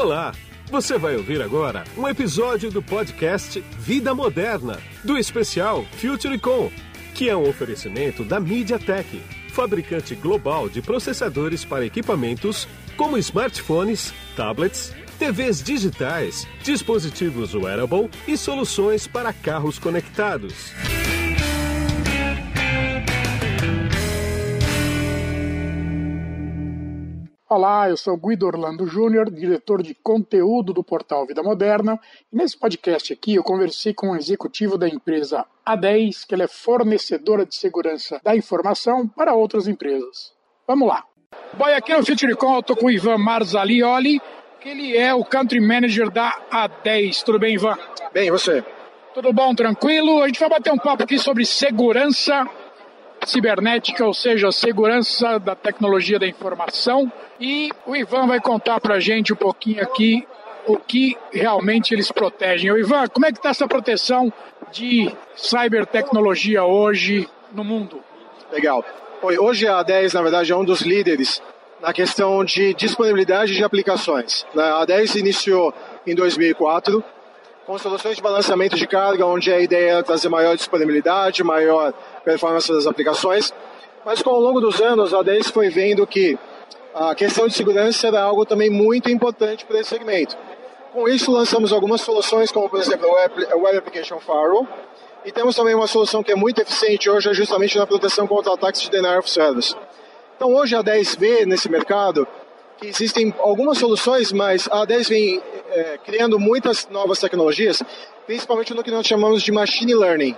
Olá! Você vai ouvir agora um episódio do podcast Vida Moderna, do especial FutureCon, que é um oferecimento da MediaTek, fabricante global de processadores para equipamentos como smartphones, tablets, TVs digitais, dispositivos wearable e soluções para carros conectados. Olá, eu sou Guido Orlando Júnior, diretor de conteúdo do portal Vida Moderna. E nesse podcast aqui eu conversei com um executivo da empresa A10, que ela é fornecedora de segurança da informação para outras empresas. Vamos lá. Bom, aqui no FutureCon eu estou com o Ivan Marzalioli, que ele é o Country Manager da A10. Tudo bem, Ivan? Bem, e você? Tudo bom, tranquilo? A gente vai bater um papo aqui sobre segurança cibernética, ou seja, segurança da tecnologia da informação. E o Ivan vai contar para a gente um pouquinho aqui o que realmente eles protegem. O Ivan, como é que está essa proteção de cibertecnologia hoje no mundo? Legal. Hoje a 10, na verdade, é um dos líderes na questão de disponibilidade de aplicações. A 10 iniciou em 2004 com soluções de balanceamento de carga, onde a ideia era trazer maior disponibilidade, maior performance das aplicações. Mas com ao longo dos anos, a 10 foi vendo que a questão de segurança era algo também muito importante para esse segmento. Com isso, lançamos algumas soluções, como por exemplo o Web Application Firewall, e temos também uma solução que é muito eficiente hoje, é justamente na proteção contra ataques de denial of service. Então hoje a 10 vê nesse mercado que existem algumas soluções, mas a 10 vem é, criando muitas novas tecnologias, principalmente no que nós chamamos de machine learning.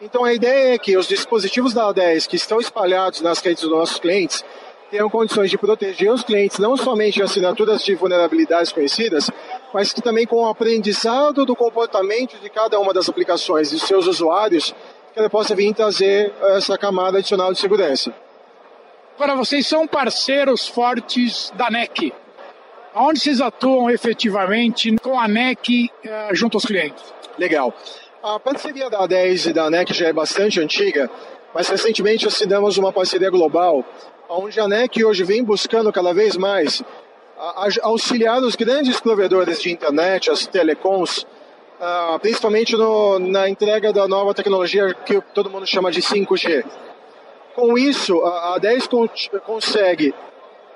Então a ideia é que os dispositivos da A10 que estão espalhados nas redes dos nossos clientes tenham condições de proteger os clientes não somente de assinaturas de vulnerabilidades conhecidas, mas que também com o aprendizado do comportamento de cada uma das aplicações e seus usuários, que ela possa vir trazer essa camada adicional de segurança. Agora, vocês são parceiros fortes da NEC. Onde vocês atuam efetivamente com a NEC uh, junto aos clientes? Legal. A parceria da A10 e da NEC já é bastante antiga, mas recentemente assinamos uma parceria global, onde a NEC hoje vem buscando cada vez mais auxiliar os grandes provedores de internet, as telecoms, uh, principalmente no, na entrega da nova tecnologia que todo mundo chama de 5G. Com isso, a, a 10 con consegue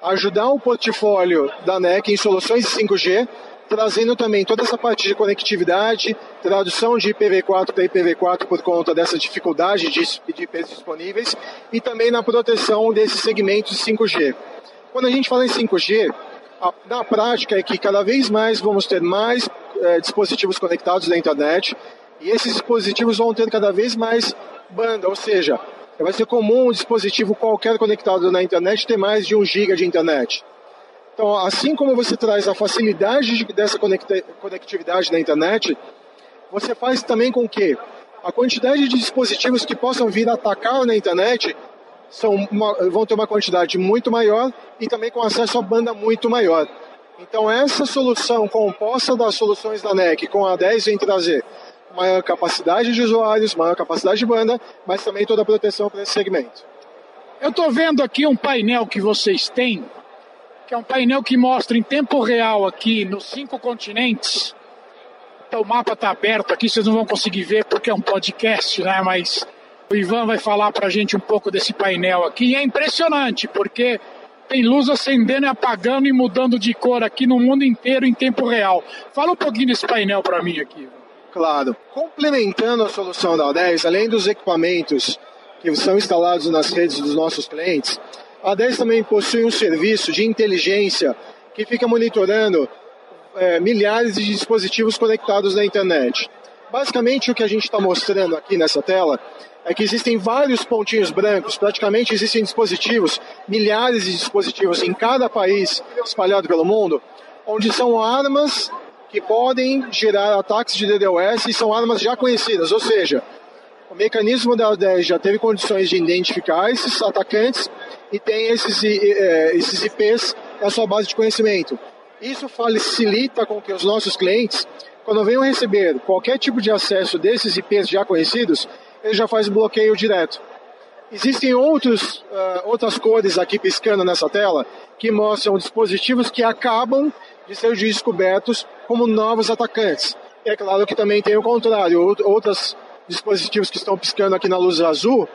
ajudar o portfólio da NEC em soluções de 5G, trazendo também toda essa parte de conectividade, tradução de IPv4 para IPv4 por conta dessa dificuldade de, IPs disponíveis e também na proteção desses segmentos de 5G. Quando a gente fala em 5G, a, na prática é que cada vez mais vamos ter mais é, dispositivos conectados na internet e esses dispositivos vão ter cada vez mais banda, ou seja, vai ser comum um dispositivo qualquer conectado na internet ter mais de 1 GB de internet. Então, assim como você traz a facilidade dessa conectividade na internet, você faz também com que a quantidade de dispositivos que possam vir atacar na internet uma, vão ter uma quantidade muito maior e também com acesso a banda muito maior. Então, essa solução composta das soluções da NEC com a 10 vem trazer maior capacidade de usuários, maior capacidade de banda, mas também toda a proteção para esse segmento. Eu estou vendo aqui um painel que vocês têm, que é um painel que mostra em tempo real aqui nos cinco continentes. Então o mapa está aberto aqui, vocês não vão conseguir ver porque é um podcast, né? Mas o Ivan vai falar para a gente um pouco desse painel aqui. E é impressionante, porque tem luz acendendo e apagando e mudando de cor aqui no mundo inteiro em tempo real. Fala um pouquinho desse painel para mim aqui. Claro. Complementando a solução da A10, além dos equipamentos que são instalados nas redes dos nossos clientes, a A10 também possui um serviço de inteligência que fica monitorando é, milhares de dispositivos conectados na internet. Basicamente, o que a gente está mostrando aqui nessa tela é que existem vários pontinhos brancos, praticamente existem dispositivos, milhares de dispositivos em cada país espalhado pelo mundo, onde são armas que podem gerar ataques de DDoS e são armas já conhecidas, ou seja, o mecanismo da 10 já teve condições de identificar esses atacantes e tem esses, é, esses IPs na sua base de conhecimento. Isso facilita com que os nossos clientes, quando venham receber qualquer tipo de acesso desses IPs já conhecidos, ele já faz bloqueio direto. Existem outros, uh, outras cores aqui piscando nessa tela que mostram dispositivos que acabam de ser descobertos como novos atacantes. E é claro que também tem o contrário, outros dispositivos que estão piscando aqui na luz azul,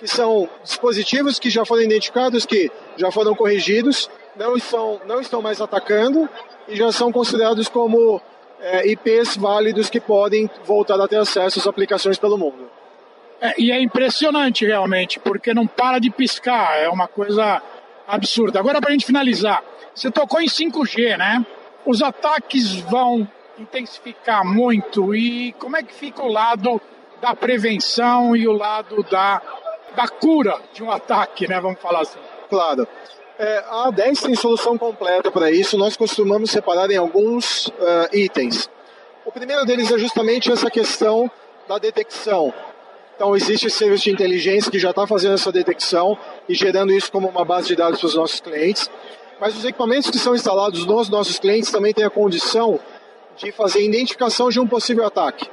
que são dispositivos que já foram identificados, que já foram corrigidos, não estão, não estão mais atacando e já são considerados como é, IPs válidos que podem voltar a ter acesso às aplicações pelo mundo. É, e é impressionante realmente, porque não para de piscar, é uma coisa absurda. Agora, para a gente finalizar, você tocou em 5G, né? Os ataques vão intensificar muito e como é que fica o lado da prevenção e o lado da, da cura de um ataque, né? Vamos falar assim. Claro. É, a A10 tem solução completa para isso. Nós costumamos separar em alguns uh, itens. O primeiro deles é justamente essa questão da detecção. Então, existe esse serviço de inteligência que já está fazendo essa detecção e gerando isso como uma base de dados para os nossos clientes. Mas os equipamentos que são instalados nos nossos clientes também têm a condição de fazer identificação de um possível ataque.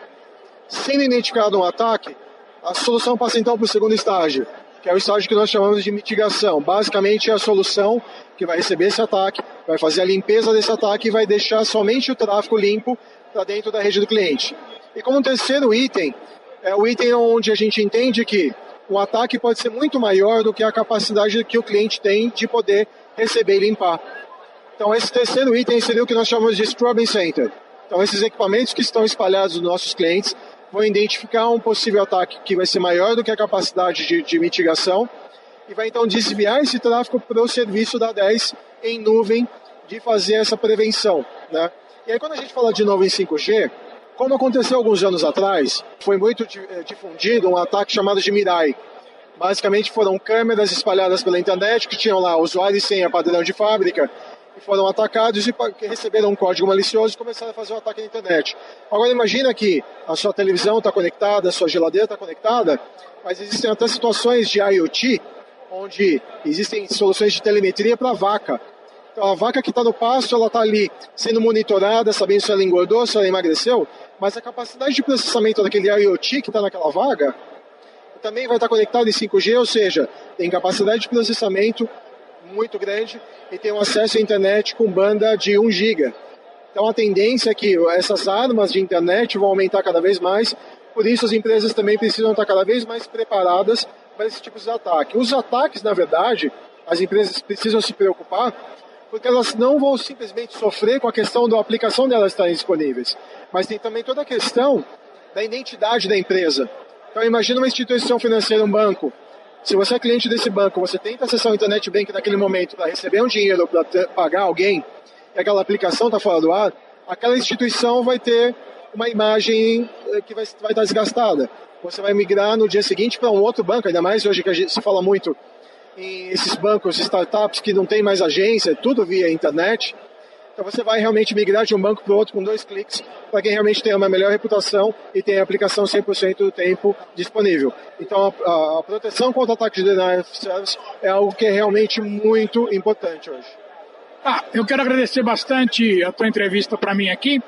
Sendo identificado um ataque, a solução passa então para o segundo estágio, que é o estágio que nós chamamos de mitigação. Basicamente é a solução que vai receber esse ataque, vai fazer a limpeza desse ataque e vai deixar somente o tráfego limpo para dentro da rede do cliente. E como terceiro item, é o item onde a gente entende que um ataque pode ser muito maior do que a capacidade que o cliente tem de poder receber e limpar. Então esse terceiro item seria o que nós chamamos de Scrubbing Center. Então esses equipamentos que estão espalhados nos nossos clientes vão identificar um possível ataque que vai ser maior do que a capacidade de, de mitigação e vai então desviar esse tráfego para o serviço da 10 em nuvem de fazer essa prevenção. Né? E aí quando a gente fala de novo em 5G, como aconteceu alguns anos atrás, foi muito eh, difundido um ataque chamado de Mirai. Basicamente foram câmeras espalhadas pela internet que tinham lá usuário e senha padrão de fábrica e foram atacados e receberam um código malicioso e começaram a fazer o um ataque na internet. Agora imagina que a sua televisão está conectada, a sua geladeira está conectada, mas existem até situações de IoT onde existem soluções de telemetria para vaca. A vaca que está no pasto, ela está ali sendo monitorada, sabendo se ela engordou, se ela emagreceu, mas a capacidade de processamento daquele IoT que está naquela vaga também vai estar tá conectado em 5G, ou seja, tem capacidade de processamento muito grande e tem um acesso à internet com banda de 1 GB. Então a tendência é que essas armas de internet vão aumentar cada vez mais, por isso as empresas também precisam estar cada vez mais preparadas para esse tipo de ataque. Os ataques, na verdade, as empresas precisam se preocupar porque elas não vão simplesmente sofrer com a questão da aplicação delas estarem disponíveis, mas tem também toda a questão da identidade da empresa. Então imagina uma instituição financeira, um banco, se você é cliente desse banco, você tenta acessar o internet bank naquele momento para receber um dinheiro, para pagar alguém, e aquela aplicação está fora do ar, aquela instituição vai ter uma imagem eh, que vai, vai estar desgastada. Você vai migrar no dia seguinte para um outro banco, ainda mais hoje que gente, se fala muito em esses bancos, startups que não tem mais agência, tudo via internet. Então você vai realmente migrar de um banco para o outro com dois cliques, para quem realmente tem uma melhor reputação e tem a aplicação 100% do tempo disponível. Então a, a, a proteção contra ataques de denial of service é algo que é realmente muito importante hoje. Ah, eu quero agradecer bastante a tua entrevista para mim aqui.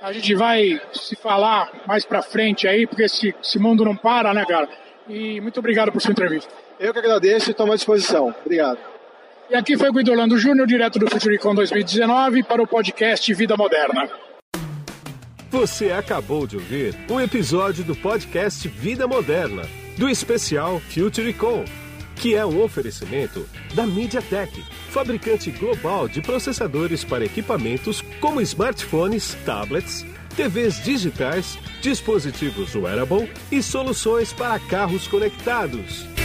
A gente vai se falar mais para frente aí, porque esse, esse mundo não para, né, cara? E muito obrigado por sua entrevista. Eu que agradeço e estou à disposição. Obrigado. E aqui foi o Guido Orlando Júnior, direto do Futuricom 2019, para o podcast Vida Moderna. Você acabou de ouvir um episódio do podcast Vida Moderna, do especial Futuricom, que é um oferecimento da MediaTek, fabricante global de processadores para equipamentos como smartphones, tablets, TVs digitais, dispositivos wearable e soluções para carros conectados.